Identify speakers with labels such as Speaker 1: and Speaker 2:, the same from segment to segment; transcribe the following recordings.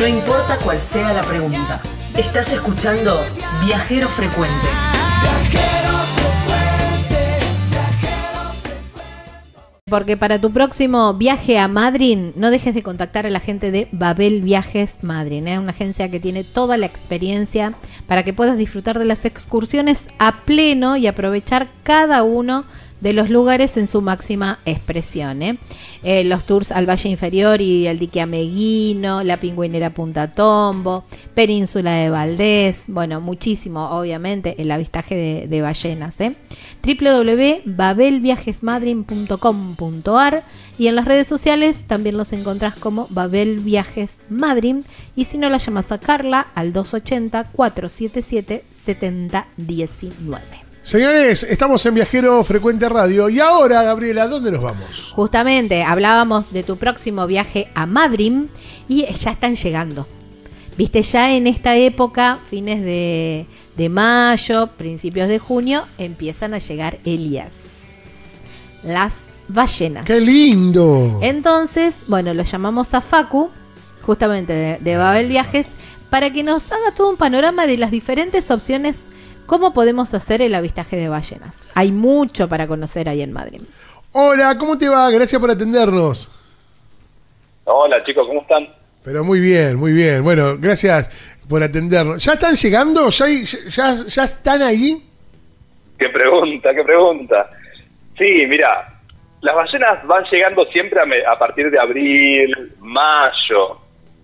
Speaker 1: No importa cuál sea la pregunta. Estás escuchando Viajero Frecuente.
Speaker 2: Porque para tu próximo viaje a Madrid, no dejes de contactar a la gente de Babel Viajes Madrid, ¿eh? una agencia que tiene toda la experiencia para que puedas disfrutar de las excursiones a pleno y aprovechar cada uno de los lugares en su máxima expresión. ¿eh? Eh, los tours al Valle Inferior y al dique Ameguino, la pingüinera Punta Tombo, Península de Valdés, bueno, muchísimo, obviamente, el avistaje de, de ballenas. ¿eh? www.babelviajesmadrin.com.ar y en las redes sociales también los encontrás como Babel Viajes Madrid y si no la llamas a Carla al 280 477 7019.
Speaker 3: Señores, estamos en Viajero Frecuente Radio y ahora, Gabriela, ¿dónde nos vamos?
Speaker 2: Justamente, hablábamos de tu próximo viaje a Madrid y ya están llegando. Viste, ya en esta época, fines de, de mayo, principios de junio, empiezan a llegar Elías. Las ballenas.
Speaker 3: ¡Qué lindo!
Speaker 2: Entonces, bueno, lo llamamos a Facu, justamente de, de Babel Viajes, para que nos haga todo un panorama de las diferentes opciones ¿Cómo podemos hacer el avistaje de ballenas? Hay mucho para conocer ahí en Madrid.
Speaker 3: Hola, ¿cómo te va? Gracias por atendernos.
Speaker 4: Hola chicos, ¿cómo están?
Speaker 3: Pero muy bien, muy bien. Bueno, gracias por atendernos. ¿Ya están llegando? ¿Ya, ya, ya están ahí?
Speaker 4: Qué pregunta, qué pregunta. Sí, mira, las ballenas van llegando siempre a, a partir de abril, mayo,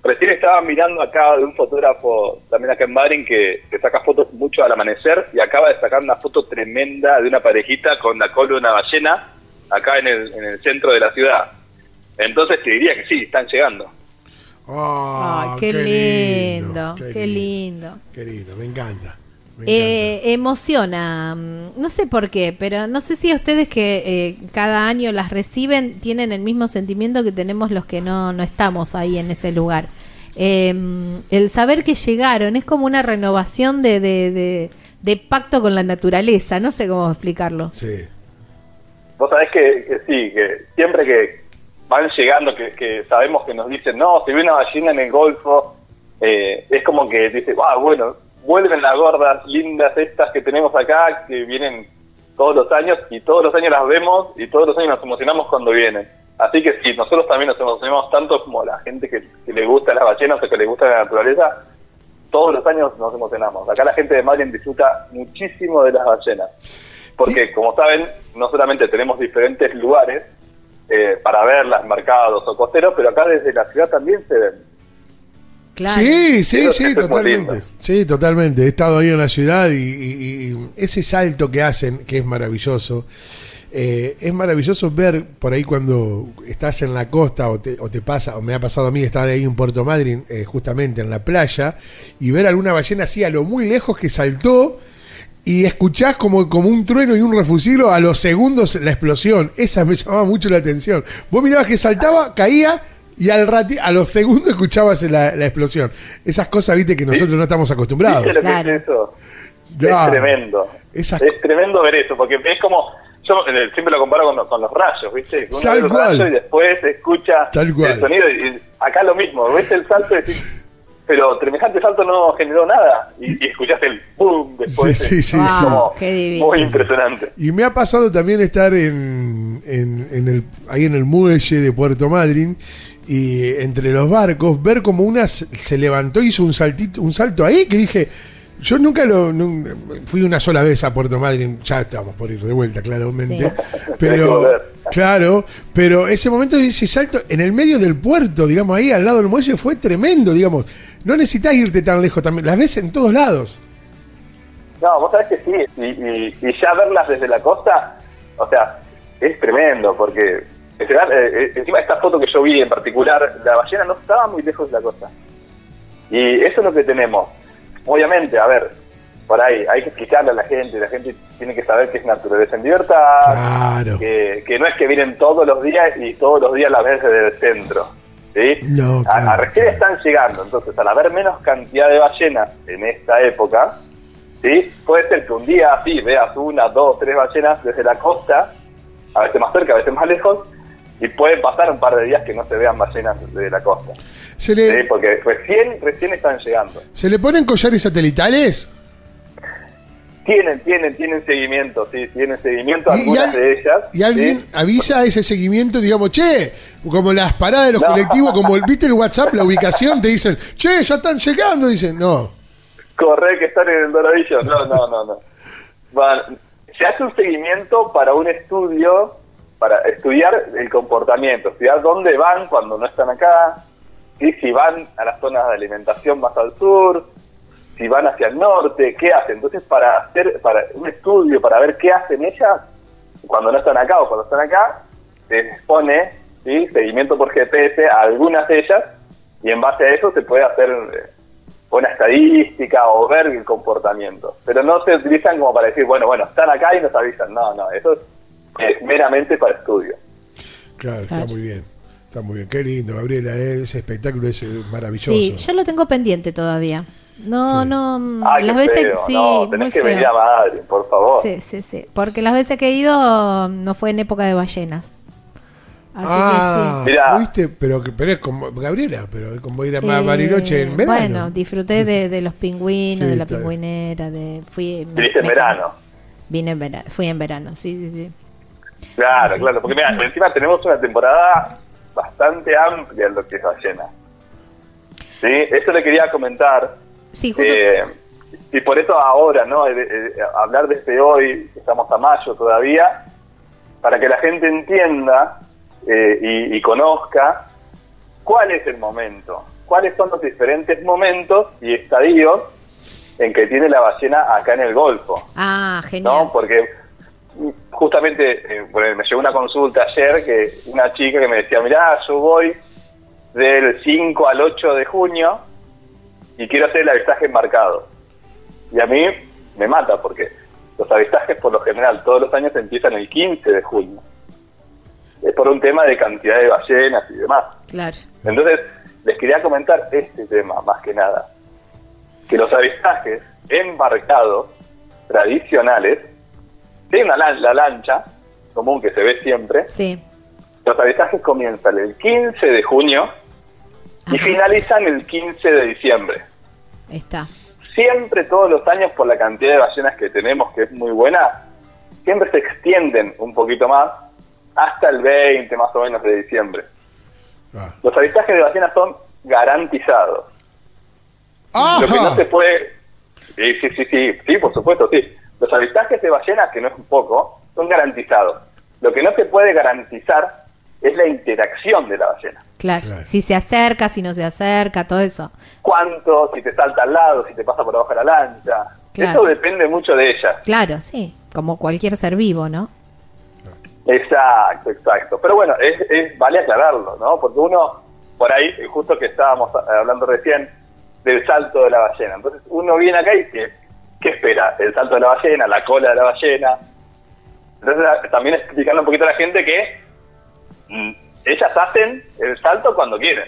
Speaker 4: Recién estaba mirando acá de un fotógrafo también acá en Madrid que, saca fotos mucho al amanecer y acaba de sacar una foto tremenda de una parejita con la cola de una ballena acá en el, en el centro de la ciudad. Entonces te diría que sí, están llegando.
Speaker 2: Ah, qué, lindo, qué, lindo,
Speaker 3: qué lindo. me encanta.
Speaker 2: Eh, emociona, mm, no sé por qué, pero no sé si ustedes que eh, cada año las reciben tienen el mismo sentimiento que tenemos los que no, no estamos ahí en ese lugar. Em, el saber que llegaron es como una renovación de, de, pacto con la naturaleza, no sé cómo explicarlo.
Speaker 3: Sí.
Speaker 4: Vos sabés que, sí, que siempre que van llegando, que, sabemos que nos dicen, no, se ve una ballena en el Golfo, eh, es como que dice, wow, bueno, vuelven las gordas lindas estas que tenemos acá, que vienen todos los años y todos los años las vemos y todos los años nos emocionamos cuando vienen. Así que sí, nosotros también nos emocionamos tanto como la gente que, le gusta las ballenas o que le gusta la naturaleza, todos los años nos emocionamos. Acá la gente de Madrid disfruta muchísimo de las ballenas, porque como saben, no solamente tenemos diferentes lugares eh, para verlas, mercados o costeros, pero acá desde la ciudad también se ven.
Speaker 3: Sí, sí, sí, totalmente. Sí, totalmente. He estado ahí en la ciudad y, ese salto que hacen, que es maravilloso. Eh, es maravilloso ver por ahí cuando estás en la costa o te, pasa, o me ha pasado a mí estar ahí en Puerto Madryn, eh, justamente en la playa, y ver alguna ballena así a lo muy lejos que saltó y escuchás como, como un trueno y un refusilo a los segundos la explosión. Esa me llamaba mucho la atención. Vos mirabas que saltaba, caía y al rati a los segundos escuchabas la, explosión. Esas cosas, viste, que nosotros no estamos acostumbrados.
Speaker 4: es eso? Es tremendo. Es tremendo ver eso, porque es como. Yo siempre lo comparo con, los rayos, ¿viste? Uno
Speaker 3: Tal cual.
Speaker 4: y después escucha
Speaker 3: el
Speaker 4: sonido. Y, acá lo mismo, ves el salto y decís, pero semejante salto no generó nada. Y, y escuchaste el boom después.
Speaker 3: Sí, sí,
Speaker 4: sí. muy impresionante.
Speaker 3: Y me ha pasado también estar en, en, en el, ahí en el muelle de Puerto Madryn y entre los barcos, ver como una se levantó, hizo un saltito, un salto ahí que dije, yo nunca lo fui una sola vez a Puerto Madryn, ya estamos por ir de vuelta claramente, pero claro, pero ese momento ese salto en el medio del puerto, digamos ahí al lado del muelle fue tremendo, digamos. No necesitas irte tan lejos también, las ves en todos lados.
Speaker 4: No, vos sabés que sí, y ya verlas desde la costa, o sea, es tremendo porque eh, eh, encima esta foto que yo vi en particular, la ballena no estaba muy lejos de la costa. Y eso es lo que tenemos. Obviamente, a ver, por ahí hay que explicarle a la gente, la gente tiene que saber que es naturaleza en libertad, que, no es que vienen todos los días y todos los días la ves desde el centro. ¿sí?
Speaker 3: No,
Speaker 4: a, recién están llegando, entonces al haber menos cantidad de ballenas en esta época, ¿sí? puede ser que un día así veas una, dos, tres ballenas desde la costa, a veces más cerca, a veces más lejos, y puede pasar un par de días que no se vean ballenas de la costa.
Speaker 3: Se le,
Speaker 4: porque recién, recién están llegando.
Speaker 3: ¿Se le ponen collares satelitales?
Speaker 4: Tienen, tienen, tienen seguimiento, sí, tienen seguimiento algunas de ellas.
Speaker 3: ¿Y alguien avisa ese seguimiento, digamos, che, como las paradas de los colectivos, como viste el WhatsApp, la ubicación, te dicen, che, ya están llegando, dicen, no.
Speaker 4: Corre que están en el Doradillo, no, no, no, no. se hace un seguimiento para un estudio, para estudiar el comportamiento, estudiar dónde van cuando no están acá, y si van a las zonas de alimentación más al sur, si van hacia el norte, qué hacen. Entonces, para hacer para un estudio, para ver qué hacen ellas, cuando no están acá o cuando están acá, se pone ¿sí? seguimiento por GPS a algunas de ellas y en base a eso se puede hacer eh, una estadística o ver el comportamiento. Pero no se utilizan como para decir, bueno, bueno, están acá y nos avisan. No, no, eso es, meramente para estudio.
Speaker 3: Claro, está muy bien. Está muy bien. Qué lindo, Gabriela. ¿eh? Ese espectáculo es maravilloso. Sí,
Speaker 2: yo lo tengo pendiente todavía. No, no, las veces sí,
Speaker 4: no, tenés que venir a Madrid, por favor.
Speaker 2: Sí, sí, sí, porque las veces que he ido no fue en época de ballenas.
Speaker 3: Así ah, que sí. fuiste, pero, pero es como Gabriela, pero es como ir a eh, Bariloche en verano.
Speaker 2: Bueno, disfruté de, de, los pingüinos, de la pingüinera, de fui
Speaker 4: Viniste en verano.
Speaker 2: Vine en verano, fui en verano, sí, sí, sí.
Speaker 4: Claro, claro, porque mira, encima tenemos una temporada bastante amplia en lo que es ballena. Sí, eso le quería comentar eh, y por eso ahora, ¿no? Eh, eh, hablar desde este hoy, estamos a mayo todavía, para que la gente entienda y, conozca cuál es el momento, cuáles son los diferentes momentos y estadios en que tiene la ballena acá en el Golfo.
Speaker 2: Ah, genial.
Speaker 4: ¿no? Porque justamente me llegó una consulta ayer que una chica que me decía, mirá, yo voy del 5 al 8 de junio y quiero hacer el avistaje marcado. Y a mí me mata porque los avistajes por lo general todos los años empiezan el 15 de junio. Es por un tema de cantidad de ballenas y demás.
Speaker 2: Claro.
Speaker 4: Entonces, les quería comentar este tema más que nada. Que los avistajes embarcados tradicionales, tienen una la lancha común que se ve siempre.
Speaker 2: Sí.
Speaker 4: Los avistajes comienzan el 15 de junio y finalizan el 15 de diciembre.
Speaker 2: Está.
Speaker 4: Siempre, todos los años, por la cantidad de ballenas que tenemos, que es muy buena, siempre se extienden un poquito más hasta el 20 más o menos de diciembre. Ah. Los avistajes de ballenas son garantizados. Lo que no se puede... Sí, sí, sí, sí, sí, por supuesto, sí. Los avistajes de ballenas, que no es un poco, son garantizados. Lo que no se puede garantizar es la interacción de la ballena.
Speaker 2: Claro. si se acerca, si no se acerca, todo eso.
Speaker 4: ¿Cuánto? Si te salta al lado, si te pasa por abajo de la lancha. Eso depende mucho de ella.
Speaker 2: Claro, sí, como cualquier ser vivo, ¿no?
Speaker 4: Exacto, exacto. Pero bueno, es, vale aclararlo, ¿no? Porque uno, por ahí, justo que estábamos hablando recién del salto de la ballena. Entonces uno viene acá y ¿qué, qué espera? El salto de la ballena, la cola de la ballena. Entonces también explicarle un poquito a la gente que Mm, ellas hacen el salto cuando quieren.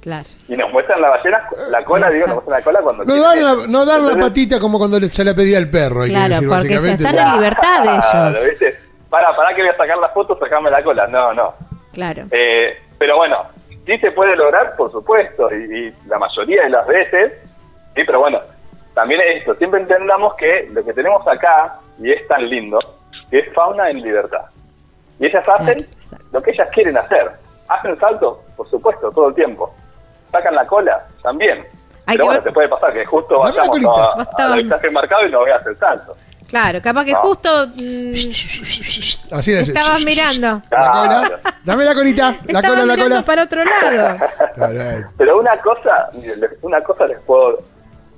Speaker 2: Claro.
Speaker 4: Y nos muestran la ballena, la cola, digo, nos muestran la cola cuando no
Speaker 3: quieren. Dan la, no dan la patita como cuando se la pedía el perro.
Speaker 2: claro, porque están en libertad ellos.
Speaker 4: ¿viste? Para, para que voy a sacar la foto, sacarme la cola. No, no.
Speaker 2: Claro.
Speaker 4: Eh, pero bueno, sí se puede lograr, por supuesto, y, y, la mayoría de las veces, sí, pero bueno, también es esto, siempre entendamos que lo que tenemos acá, y es tan lindo, que es fauna en libertad. Y ellas hacen lo que ellas quieren hacer. ¿Hacen salto? Por supuesto, todo el tiempo. ¿Sacan la cola? También. Pero bueno, te puede pasar que justo vayamos a, a, marcado y no veas el salto.
Speaker 2: Claro, capaz que justo mm,
Speaker 3: Así es.
Speaker 2: estabas mirando.
Speaker 3: La cola. Dame la colita. La cola, la cola.
Speaker 2: para otro lado.
Speaker 4: pero una cosa, una cosa les puedo,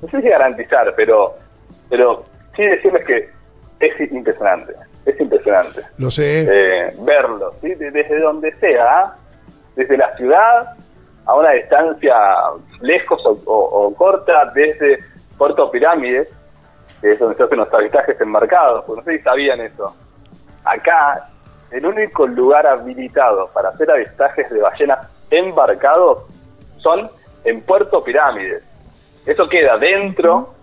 Speaker 4: no sé si garantizar, pero, pero sí decirles que es impresionante es impresionante.
Speaker 3: Lo sé.
Speaker 4: Eh, verlo, ¿sí? desde donde sea, desde la ciudad a una distancia lejos o, corta, desde Puerto Pirámides, que es donde se hacen los avistajes enmarcados, porque no sé si sabían eso. Acá, el único lugar habilitado para hacer avistajes de ballenas embarcados son en Puerto Pirámides. Eso queda dentro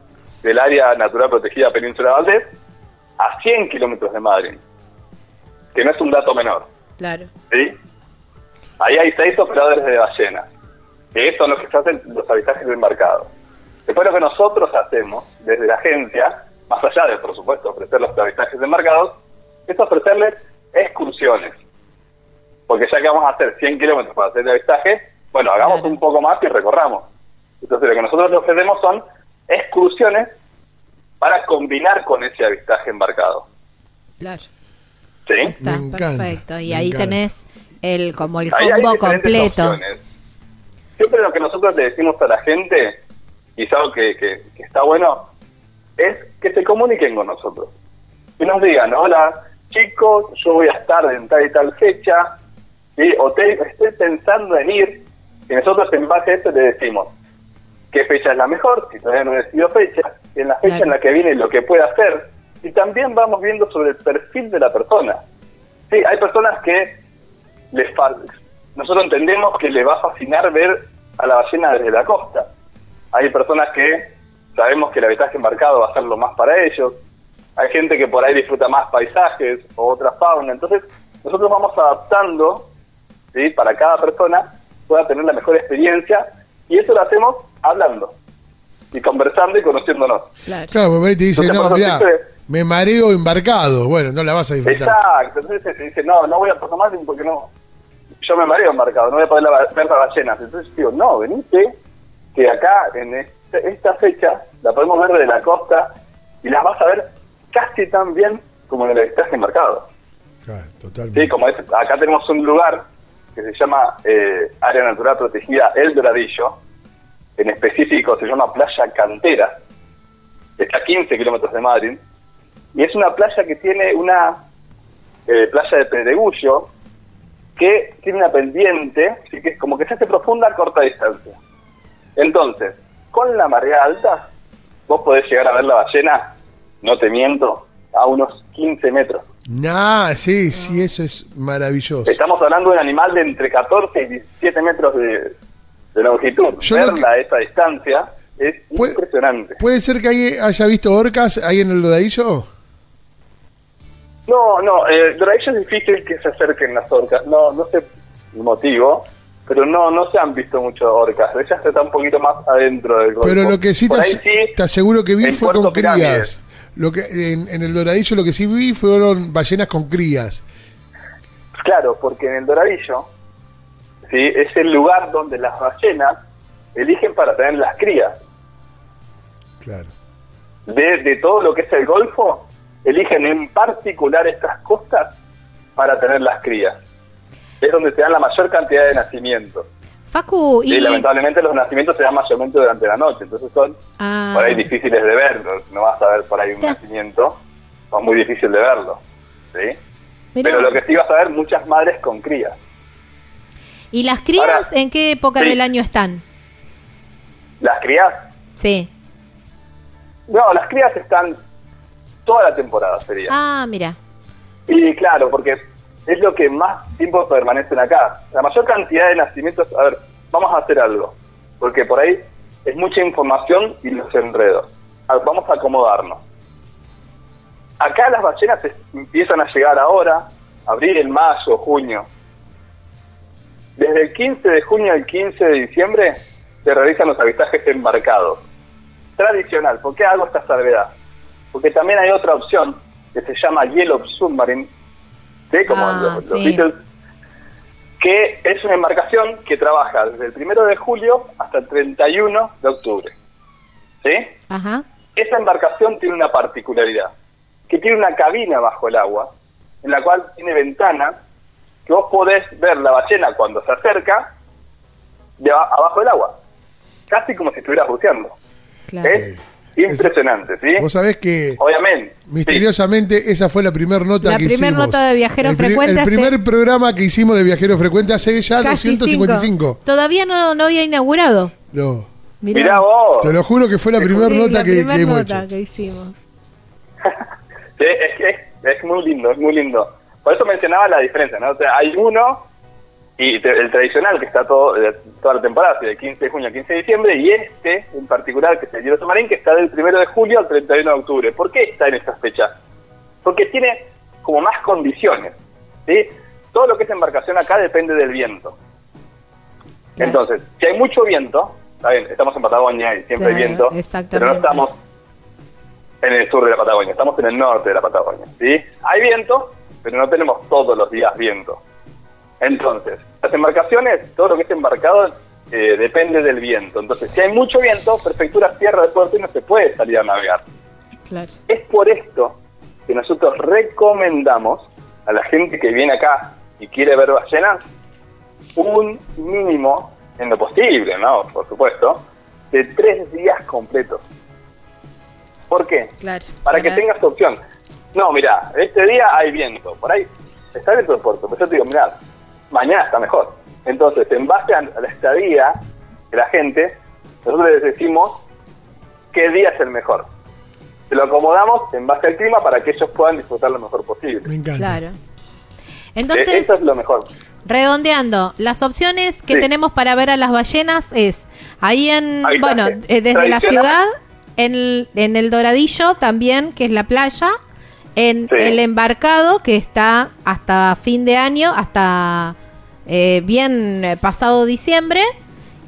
Speaker 4: del área natural protegida Península Valdés a 100 kilómetros de Madrid, que no es un dato menor.
Speaker 2: Claro.
Speaker 4: ¿Sí? Ahí hay seis operadores de ballena, que son los que hacen los avistajes de embarcado. Después lo que nosotros hacemos desde la agencia, más allá de, por supuesto, ofrecer los avistajes de embarcados, es ofrecerles excursiones. Porque ya que vamos a hacer 100 kilómetros para hacer el avistaje, bueno, hagamos un poco más y recorramos. Entonces lo que nosotros le ofrecemos son excursiones para combinar con ese avistaje embarcado.
Speaker 2: Claro.
Speaker 4: ¿Sí?
Speaker 2: Está, perfecto. Y ahí tenés el como el combo completo.
Speaker 4: Siempre lo que nosotros le decimos a la gente, y es algo que, que, está bueno, es que se comuniquen con nosotros. Que nos digan, hola, chicos, yo voy a estar en tal y tal fecha, o estoy pensando en ir, y nosotros en base a esto le decimos qué fecha es la mejor, si todavía no he decidido fecha, y en la fecha en la que viene lo que puede hacer, y también vamos viendo sobre el perfil de la persona. Sí, hay personas que les nosotros entendemos que les va a fascinar ver a la ballena desde la costa. Hay personas que sabemos que el habitaje embarcado va a ser lo más para ellos. Hay gente que por ahí disfruta más paisajes o otra fauna. Entonces, nosotros vamos adaptando ¿sí? para cada persona pueda tener la mejor experiencia y eso lo hacemos hablando y conversando y conociéndonos.
Speaker 3: Claro, claro porque te dice, no, mira, me mareo embarcado. Bueno, no la vas a disfrutar.
Speaker 4: Exacto, entonces te dice, no, no voy a tomar porque no, yo me mareo embarcado, no voy a poder ver las ballenas. Entonces digo, no, venite, que acá en este, esta fecha la podemos ver desde la costa y las vas a ver casi tan bien como en el avistaje embarcado.
Speaker 3: Claro, totalmente.
Speaker 4: Sí, como es, acá tenemos un lugar que se llama eh, Área Natural Protegida El Doradillo, en específico se llama Playa Cantera, está a 15 kilómetros de Madrid, y es una playa que tiene una eh, playa de pedregullo que tiene una pendiente, así que es como que se hace profunda a corta distancia. Entonces, con la marea alta, vos podés llegar a ver la ballena, no te miento, a unos 15 metros.
Speaker 3: Nah, sí, sí, eso es maravilloso.
Speaker 4: Estamos hablando de un animal de entre 14 y 17 metros de, longitud. Verla a esa distancia es impresionante.
Speaker 3: ¿Puede ser que haya visto orcas ahí en el Doradillo?
Speaker 4: No, no, eh, Doradillo es difícil que se acerquen las orcas. No, no sé el motivo, pero no no se han visto muchas orcas. Ellas están un poquito más adentro del golfo.
Speaker 3: Pero lo que sí, te, aseguro que vi fue con crías. Lo que en, el Doradillo lo que sí vi fueron ballenas con crías.
Speaker 4: Claro, porque en el Doradillo ¿sí? es el lugar donde las ballenas eligen para tener las crías.
Speaker 3: Claro.
Speaker 4: De, de todo lo que es el Golfo, eligen en particular estas costas para tener las crías. Es donde se dan la mayor cantidad de nacimientos.
Speaker 2: Facu,
Speaker 4: y... lamentablemente los nacimientos se dan mayormente durante la noche, entonces son ah. por ahí difíciles de ver, no, vas a ver por ahí un nacimiento, es muy difícil de verlo, ¿sí? Pero lo que sí vas a ver, muchas madres con crías.
Speaker 2: ¿Y las crías en qué época del año están?
Speaker 4: ¿Las crías?
Speaker 2: Sí.
Speaker 4: No, las crías están toda la temporada, sería.
Speaker 2: Ah, mira.
Speaker 4: Y claro, porque es lo que más tiempo permanecen acá. La mayor cantidad de nacimientos, a ver, vamos a hacer algo, porque por ahí es mucha información y los enredos. Vamos a acomodarnos. Acá las ballenas empiezan a llegar ahora, abril, en mayo, junio. Desde el 15 de junio al 15 de diciembre se realizan los avistajes embarcados. Tradicional, ¿por qué hago esta salvedad? Porque también hay otra opción que se llama Yellow Submarine, como ah, los, Beatles, que es una embarcación que trabaja desde el primero de julio hasta el 31 de octubre. ¿Sí?
Speaker 2: Ajá.
Speaker 4: Esa embarcación tiene una particularidad, que tiene una cabina bajo el agua, en la cual tiene ventanas, que vos podés ver la ballena cuando se acerca de abajo del agua, casi como si estuvieras buceando. Claro. Impresionante, ¿sí?
Speaker 3: Vos sabés que.
Speaker 4: Obviamente.
Speaker 3: Misteriosamente, esa fue la primera nota
Speaker 2: la
Speaker 3: que
Speaker 2: hicimos. La primera nota de Viajero Frecuente.
Speaker 3: El primer programa que hicimos de Viajero Frecuente hace ya 255.
Speaker 2: Todavía no, no había inaugurado.
Speaker 3: No.
Speaker 4: Mirá, vos.
Speaker 3: Te lo juro que fue la primera nota que,
Speaker 2: que
Speaker 3: hemos
Speaker 2: nota que hicimos.
Speaker 4: es, es, es muy lindo, es muy lindo. Por eso mencionaba la diferencia, ¿no? O sea, hay uno y el tradicional que está todo eh, toda la temporada, de 15 de junio a 15 de diciembre, y este en particular, que es el Hielo Marín, que está del 1 de julio al 31 de octubre. ¿Por qué está en estas fechas? Porque tiene como más condiciones. ¿sí? Todo lo que es embarcación acá depende del viento. Entonces, si hay mucho viento, está bien, estamos en Patagonia y siempre hay viento, pero no estamos en el sur de la Patagonia, estamos en el norte de la Patagonia. ¿sí? Hay viento, pero no tenemos todos los días viento. Entonces, las embarcaciones, todo lo que es embarcado eh, depende del viento. Entonces, si hay mucho viento, Prefectura Tierra de Puerto no se puede salir a navegar. Es por esto que nosotros recomendamos a la gente que viene acá y quiere ver ballenas un mínimo, en lo posible, ¿no? Por supuesto, de tres días completos. ¿Por qué? para, que tengas opción. No, mira, este día hay viento, por ahí está del puerto, pero yo te digo, mira, mañana está mejor. Entonces, en base a la estadía de la gente, nosotros les decimos qué día es el mejor. Se lo acomodamos en base al clima para que ellos puedan disfrutar lo mejor posible.
Speaker 3: Me encanta. Claro.
Speaker 2: Entonces,
Speaker 4: eso es lo mejor.
Speaker 2: Redondeando, las opciones que tenemos para ver a las ballenas es ahí en, bueno, eh, desde la ciudad, en, en el Doradillo también, que es la playa, en el embarcado que está hasta fin de año, hasta eh, bien eh, pasado diciembre,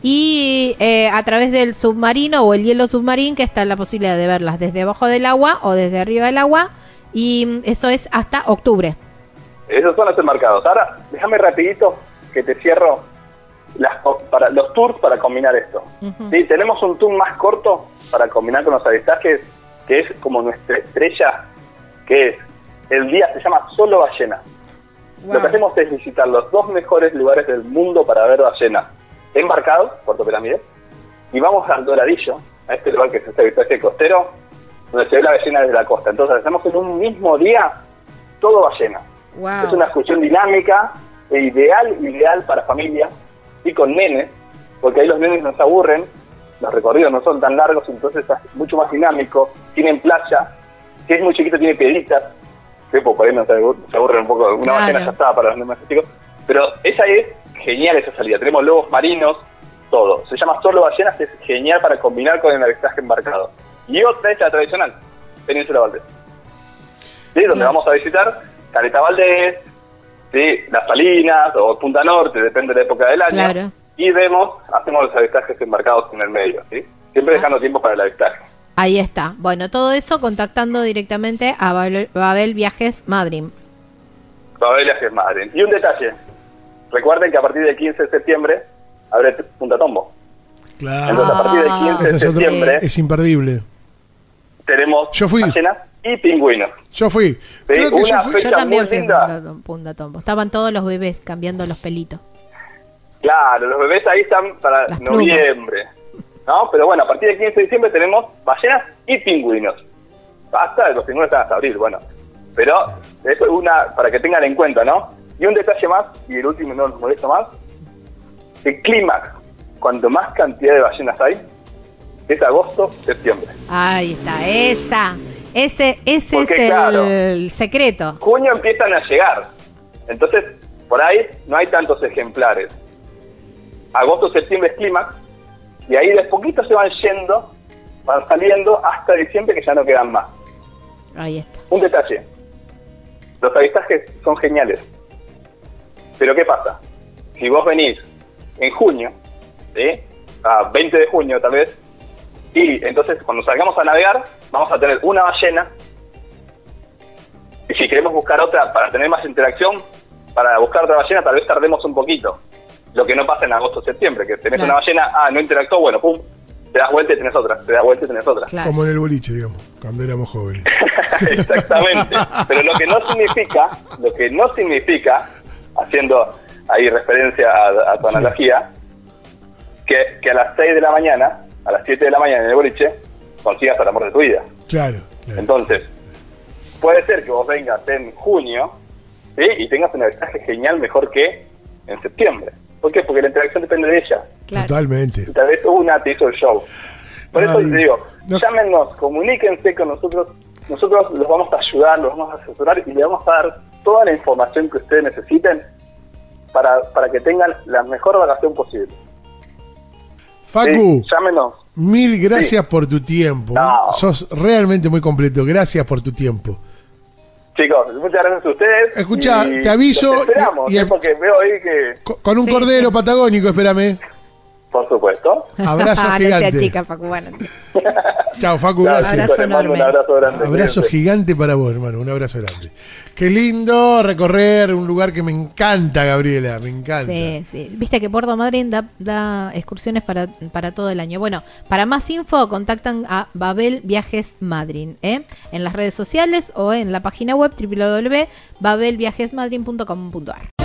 Speaker 2: y eh, a través del submarino o el hielo submarino que está la posibilidad de verlas desde abajo del agua o desde arriba del agua, y mm, eso es hasta octubre.
Speaker 4: Esos son los embarcados. Ahora, déjame rapidito que te cierro las, para, los tours para combinar esto. ¿Sí? Tenemos un tour más corto para combinar con los avistajes, que es como nuestra estrella que es, el día se llama Solo Ballena. Lo que hacemos es visitar los dos mejores lugares del mundo para ver ballenas. Embarcado, Puerto Pirámide, y vamos al Doradillo, a este lugar que es este este costero, donde se ve la ballena desde la costa. Entonces hacemos en un mismo día todo ballena. Es una excursión dinámica e ideal, ideal para familia y con nenes, porque ahí los nenes no se aburren, los recorridos no son tan largos, entonces es mucho más dinámico, tienen playa, si es muy chiquito tiene piedritas, que por ahí no se, aburren un poco, una ballena ya está para los niños más chicos, pero esa es genial esa salida, tenemos lobos marinos, todo, se llama solo ballenas, es genial para combinar con el avistaje embarcado. Y otra es la tradicional, Península Valdés, ¿sí? donde vamos a visitar Caleta Valdés, ¿sí? Las Salinas o Punta Norte, depende de la época del año, y vemos, hacemos los avistajes embarcados en el medio, ¿sí? siempre ah. dejando tiempo para el avistaje.
Speaker 2: Ahí está. Bueno, todo eso contactando directamente a Babel, Viajes Madrid.
Speaker 4: Babel Viajes Madrid. Y un detalle. Recuerden que a partir del 15 de septiembre abre Punta Tombo.
Speaker 3: Claro. Entonces, a partir del 15 de septiembre. Es, imperdible.
Speaker 4: Tenemos
Speaker 3: Yo fui.
Speaker 4: y pingüinos.
Speaker 3: Yo fui.
Speaker 4: Creo que yo, fui. yo también fui a
Speaker 2: Punta Tombo. Estaban todos los bebés cambiando los pelitos.
Speaker 4: Claro, los bebés ahí están para noviembre. ¿No? Pero bueno, a partir del 15 de diciembre tenemos ballenas y pingüinos. Hasta los pingüinos están hasta abril, bueno. Pero eso es una, para que tengan en cuenta, ¿no? Y un detalle más, y el último no nos molesta más, el clímax, cuanto más cantidad de ballenas hay, es agosto, septiembre.
Speaker 2: Ahí está, esa, ese, ese es el secreto.
Speaker 4: Junio empiezan a llegar, entonces por ahí no hay tantos ejemplares. Agosto, septiembre es clímax, y ahí de poquito se van yendo, van saliendo hasta diciembre que ya no quedan más.
Speaker 2: Ahí está.
Speaker 4: Un detalle. Los avistajes son geniales. Pero ¿qué pasa? Si vos venís en junio, ¿sí? a 20 de junio tal vez, y entonces cuando salgamos a navegar vamos a tener una ballena, y si queremos buscar otra para tener más interacción, para buscar otra ballena tal vez tardemos un poquito. Lo que no pasa en agosto o septiembre, que tenés una ballena, ah, no interactuó, bueno, pum, te das vuelta y tenés otra, te das vuelta y tenés otra.
Speaker 3: Como en el boliche, digamos, cuando éramos jóvenes.
Speaker 4: Exactamente. Pero lo que no significa, lo que no significa, haciendo ahí referencia a, tu analogía, que, que a las 6 de la mañana, a las 7 de la mañana en el boliche, consigas el amor de tu vida.
Speaker 3: Claro.
Speaker 4: Entonces, puede ser que vos vengas en junio ¿sí? y tengas un avistaje genial mejor que depende de ella.
Speaker 3: Totalmente.
Speaker 4: tal vez una te hizo el show. Por eso te digo, llámenos, comuníquense con nosotros. Nosotros los vamos a ayudar, los vamos a asesorar y les vamos a dar toda la información que ustedes necesiten para, para que tengan la mejor vacación posible.
Speaker 3: Facu,
Speaker 4: llámenos.
Speaker 3: Mil gracias por tu tiempo. Sos realmente muy completo. Gracias por tu tiempo.
Speaker 4: Chicos, muchas gracias a ustedes.
Speaker 3: Escucha, te aviso.
Speaker 4: y, ¿eh? porque veo ahí que.
Speaker 3: Con, un cordero patagónico, espérame.
Speaker 4: Por supuesto.
Speaker 3: Abrazo gigante.
Speaker 2: chica, Facu. Bueno.
Speaker 3: Chao, Facu, gracias.
Speaker 2: Abrazo enorme.
Speaker 4: Un abrazo grande.
Speaker 3: Abrazo gigante para vos, hermano. Un abrazo grande. Qué lindo recorrer un lugar que me encanta, Gabriela. Me encanta.
Speaker 2: Sí, sí. Viste que Puerto Madryn da, da excursiones para, para todo el año. Bueno, para más info, contactan a Babel Viajes Madryn, ¿eh? En las redes sociales o en la página web www.babelviajesmadryn.com.ar.